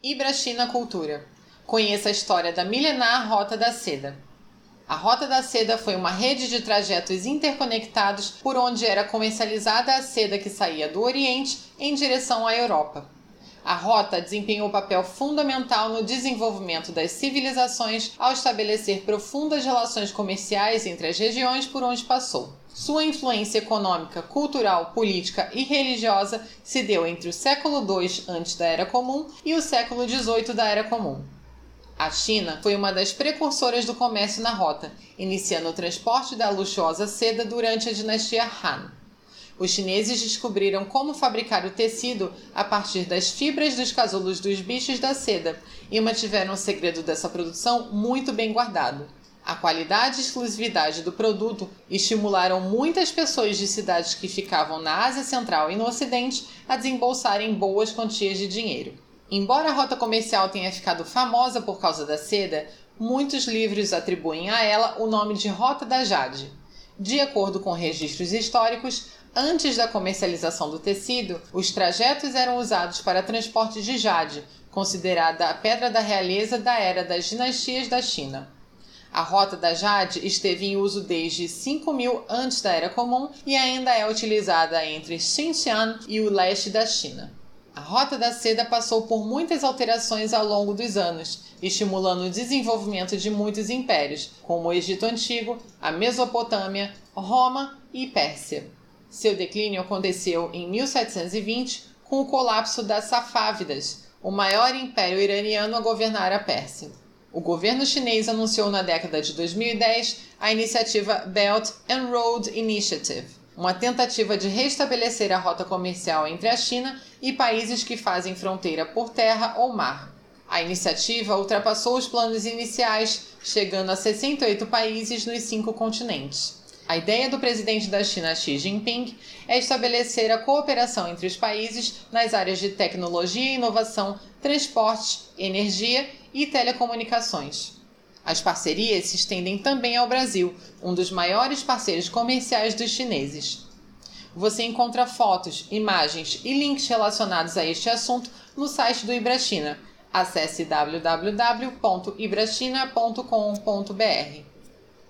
Ibrachina Cultura. Conheça a história da milenar Rota da Seda. A Rota da Seda foi uma rede de trajetos interconectados por onde era comercializada a seda que saía do Oriente em direção à Europa. A rota desempenhou papel fundamental no desenvolvimento das civilizações ao estabelecer profundas relações comerciais entre as regiões por onde passou. Sua influência econômica, cultural, política e religiosa se deu entre o século II antes da Era Comum e o século XVIII da Era Comum. A China foi uma das precursoras do comércio na rota, iniciando o transporte da luxuosa seda durante a dinastia Han. Os chineses descobriram como fabricar o tecido a partir das fibras dos casulos dos bichos da seda e mantiveram o segredo dessa produção muito bem guardado. A qualidade e exclusividade do produto estimularam muitas pessoas de cidades que ficavam na Ásia Central e no Ocidente a desembolsarem boas quantias de dinheiro. Embora a rota comercial tenha ficado famosa por causa da seda, muitos livros atribuem a ela o nome de Rota da Jade. De acordo com registros históricos, antes da comercialização do tecido, os trajetos eram usados para transporte de jade, considerada a pedra da realeza da era das dinastias da China. A Rota da Jade esteve em uso desde 5000 antes da Era Comum e ainda é utilizada entre Xinjiang e o leste da China. A Rota da Seda passou por muitas alterações ao longo dos anos, estimulando o desenvolvimento de muitos impérios, como o Egito Antigo, a Mesopotâmia, Roma e Pérsia. Seu declínio aconteceu em 1720 com o colapso das Safávidas, o maior império iraniano a governar a Pérsia. O governo chinês anunciou na década de 2010 a iniciativa Belt and Road Initiative, uma tentativa de restabelecer a rota comercial entre a China e países que fazem fronteira por terra ou mar. A iniciativa ultrapassou os planos iniciais, chegando a 68 países nos cinco continentes. A ideia do presidente da China Xi Jinping é estabelecer a cooperação entre os países nas áreas de tecnologia e inovação, transporte, energia e telecomunicações. As parcerias se estendem também ao Brasil, um dos maiores parceiros comerciais dos chineses. Você encontra fotos, imagens e links relacionados a este assunto no site do Ibrachina. Acesse www.ibrachina.com.br.